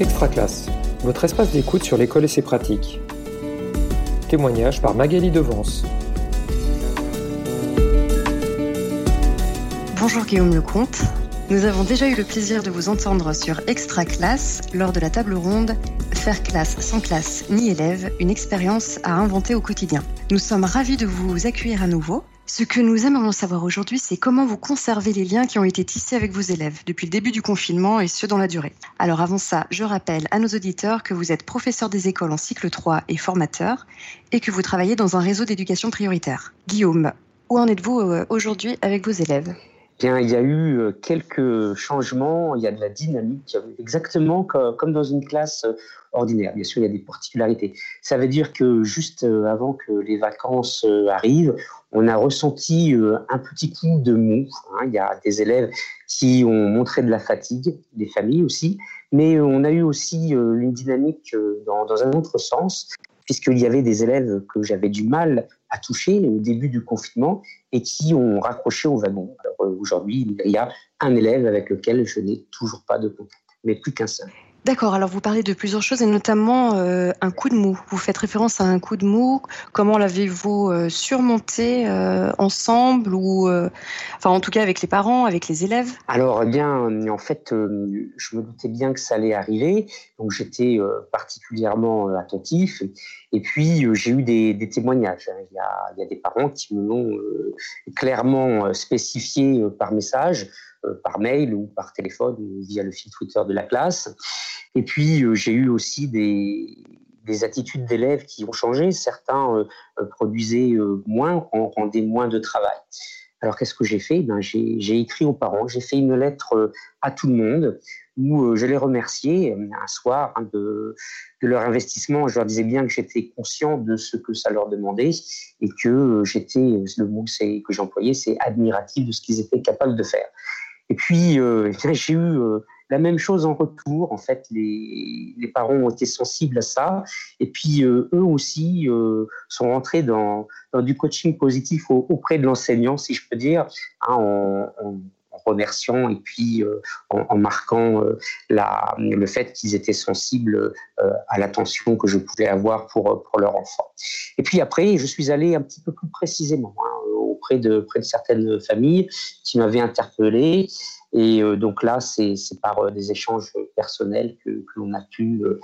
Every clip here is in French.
Extra classe, votre espace d'écoute sur l'école et ses pratiques. Témoignage par Magali Devance. Bonjour Guillaume Lecomte. Nous avons déjà eu le plaisir de vous entendre sur Extra Classe lors de la table ronde Classe sans classe ni élève, une expérience à inventer au quotidien. Nous sommes ravis de vous accueillir à nouveau ce que nous aimerions savoir aujourd'hui, c'est comment vous conservez les liens qui ont été tissés avec vos élèves depuis le début du confinement et ce dans la durée. Alors avant ça, je rappelle à nos auditeurs que vous êtes professeur des écoles en cycle 3 et formateur et que vous travaillez dans un réseau d'éducation prioritaire. Guillaume, où en êtes-vous euh, aujourd'hui avec vos élèves? Bien, il y a eu euh, quelques changements, il y a de la dynamique, exactement comme dans une classe euh, ordinaire. Bien sûr, il y a des particularités. Ça veut dire que juste euh, avant que les vacances arrivent, on a ressenti un petit coup de mou. Hein. Il y a des élèves qui ont montré de la fatigue, des familles aussi, mais on a eu aussi une dynamique dans, un autre sens puisqu'il y avait des élèves que j'avais du mal à toucher au début du confinement et qui ont raccroché au wagon. Euh, aujourd'hui, il y a un élève avec lequel je n'ai toujours pas de contact, mais plus qu'un seul. D'accord, alors vous parlez de plusieurs choses et notamment euh, un coup de mou. Vous faites référence à un coup de mou. Comment l'avez-vous euh, surmonté euh, ensemble ou, enfin en tout cas avec les parents, avec les élèves? Alors eh bien, en fait, je me doutais bien que ça allait arriver, donc j'étais particulièrement attentif. Et puis j'ai eu des, témoignages. A, il y, a, des parents qui me l'ont clairement spécifié par message. Euh, par mail ou par téléphone ou via le fil Twitter de la classe. Et puis, euh, j'ai eu aussi des, des attitudes d'élèves qui ont changé. Certains euh, produisaient moins, rendaient moins de travail. Alors qu'est-ce que j'ai fait? Ben, J'ai écrit aux parents, j'ai fait une lettre à tout le monde où je les remerciais un soir hein, de, de, leur investissement. Je leur disais bien que j'étais conscient de ce que ça leur demandait et que j'étais, le mot que j'employais, c'est admiratif de ce qu'ils étaient capables de faire. Et puis, euh, j'ai eu euh, la même chose en retour. En fait, les, les, parents ont été sensibles à ça. Et puis, euh, eux aussi sont rentrés dans, du coaching positif auprès de l'enseignant, si je peux dire, hein, en, remerciant et puis en, en, marquant la, le fait qu'ils étaient sensibles à l'attention que je pouvais avoir pour, pour leur enfant. Et puis après, je suis allé un petit peu plus précisément. Auprès de, près de certaines familles qui m'avaient interpellé. Et euh, donc là, c'est par euh, des échanges personnels que, que l'on a pu euh,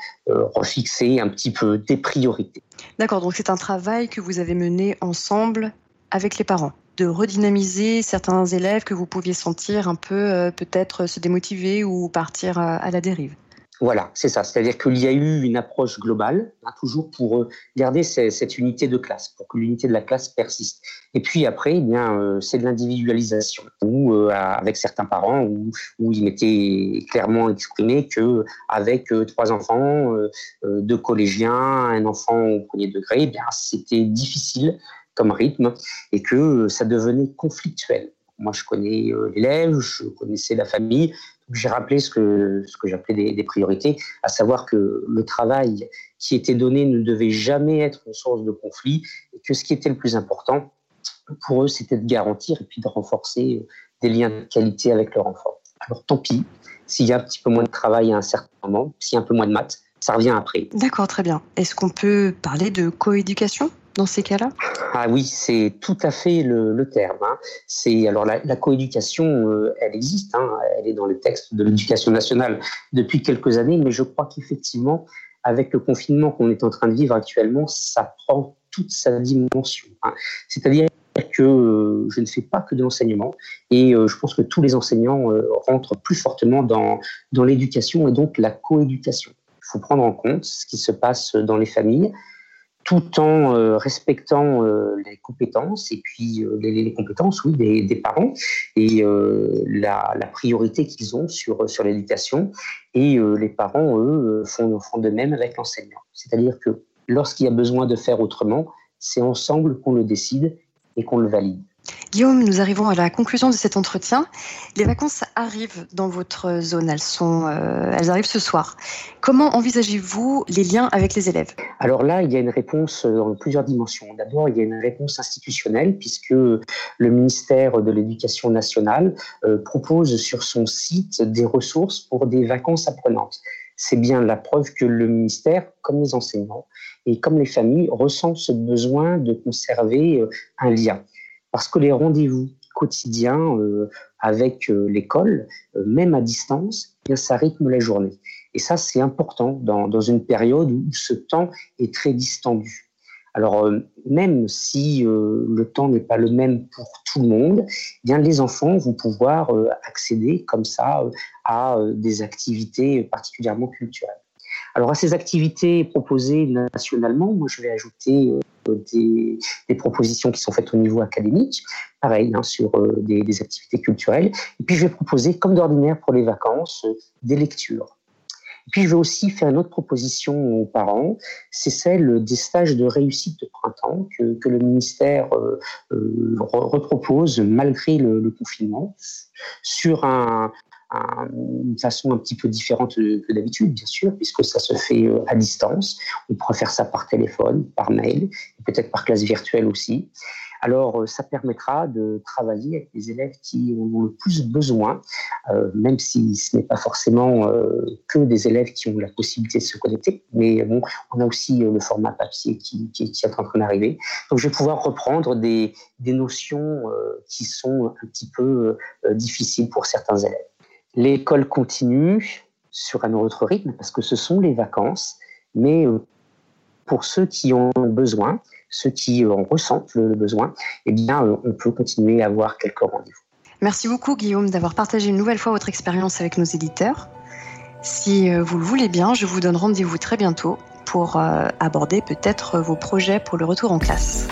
refixer un petit peu des priorités. D'accord, donc c'est un travail que vous avez mené ensemble avec les parents de redynamiser certains élèves que vous pouviez sentir un peu peut-être se démotiver ou partir à la dérive. Voilà, c'est ça. C'est-à-dire qu'il y a eu une approche globale, hein, toujours pour euh, garder cette unité de classe, pour que l'unité de la classe persiste. Et puis après, eh bien, euh, c'est de l'individualisation, où euh, avec certains parents, où, il m'était clairement exprimé que avec trois enfants, deux collégiens, un enfant au premier degré, eh bien, c'était difficile comme rythme et que ça devenait conflictuel. Moi, je connais l'élève, je connaissais la famille, j'ai rappelé ce que, ce que j'appelais des, des, priorités, à savoir que le travail qui était donné ne devait jamais être une source de conflit et que ce qui était le plus important pour eux, c'était de garantir et puis de renforcer des liens de qualité avec leur enfant. Alors tant pis, s'il y a un petit peu moins de travail à un certain moment, s'il y a un peu moins de maths, ça revient après. D'accord, très bien. Est-ce qu'on peut parler de coéducation? Dans ces cas-là? Ah oui, c'est tout à fait le, terme. Hein. Alors la, coéducation, euh, elle existe, hein. elle est dans le texte de l'éducation nationale depuis quelques années, mais je crois qu'effectivement, avec le confinement qu'on est en train de vivre actuellement, ça prend toute sa dimension. Hein. C'est-à-dire que euh, je ne fais pas que de l'enseignement et euh, je pense que tous les enseignants rentrent plus fortement dans, dans l'éducation et donc la coéducation. Il faut prendre en compte ce qui se passe dans les familles, tout en euh, respectant euh, les compétences et puis euh, les, compétences oui des, parents et la, la, priorité qu'ils ont sur sur l'éducation et les parents eux font font de même avec l'enseignant c'est-à-dire que lorsqu'il y a besoin de faire autrement c'est ensemble qu'on le décide et qu'on le valide Guillaume, nous arrivons à la conclusion de cet entretien. Les vacances arrivent dans votre zone, elles, euh, arrivent ce soir. Comment envisagez-vous les liens avec les élèves? Alors là, il y a une réponse dans plusieurs dimensions. D'abord, il y a une réponse institutionnelle, puisque le ministère de l'Éducation nationale euh, propose sur son site des ressources pour des vacances apprenantes. c'est bien la preuve que le ministère, comme les enseignants et comme les familles, ressent ce besoin de conserver euh, un lien. Parce que les rendez-vous quotidiens euh, avec euh, l'école, même à distance, eh bien, ça rythme la journée. Et ça, c'est important dans, dans, une période où ce temps est très distendu. Alors, même si le temps n'est pas le même pour tout le monde, eh bien les enfants vont pouvoir accéder comme ça à des activités particulièrement culturelles. Alors à ces activités proposées nationalement, moi je vais ajouter euh, des, propositions qui sont faites au niveau académique, pareil hein, sur euh, des, activités culturelles. Et puis je vais proposer, comme d'ordinaire pour les vacances, euh, des lectures. Et puis je vais aussi faire une autre proposition aux parents, c'est celle des stages de réussite de printemps que, le ministère repropose malgré le, le confinement sur un, une façon un petit peu différente que d'habitude, bien sûr, puisque ça se fait euh, à distance. On pourrait faire ça par téléphone, par mail, peut-être par classe virtuelle aussi. Alors, euh, ça permettra de travailler avec les élèves qui ont le plus besoin, euh, même si ce n'est pas forcément que des élèves qui ont la possibilité de se connecter. Mais bon, on a aussi le format papier qui, est en train d'arriver. Donc, je vais pouvoir reprendre des notions qui sont un petit peu difficiles pour certains élèves. L'école continue sur un autre rythme parce que ce sont les vacances, mais euh, pour ceux qui ont besoin, ceux qui en ressentent le besoin, eh bien, euh, on peut continuer à avoir quelques rendez-vous. Merci beaucoup, Guillaume, d'avoir partagé une nouvelle fois votre expérience avec nos éditeurs. Si euh, vous le voulez bien, je vous donne rendez-vous très bientôt pour aborder peut-être vos projets pour le retour en classe.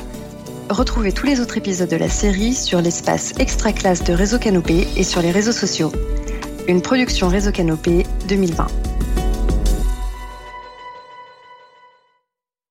Retrouvez tous les autres épisodes de la série sur l'espace extra classe de Réseau Canopé et sur les réseaux sociaux une production Réseau Canopé 2020.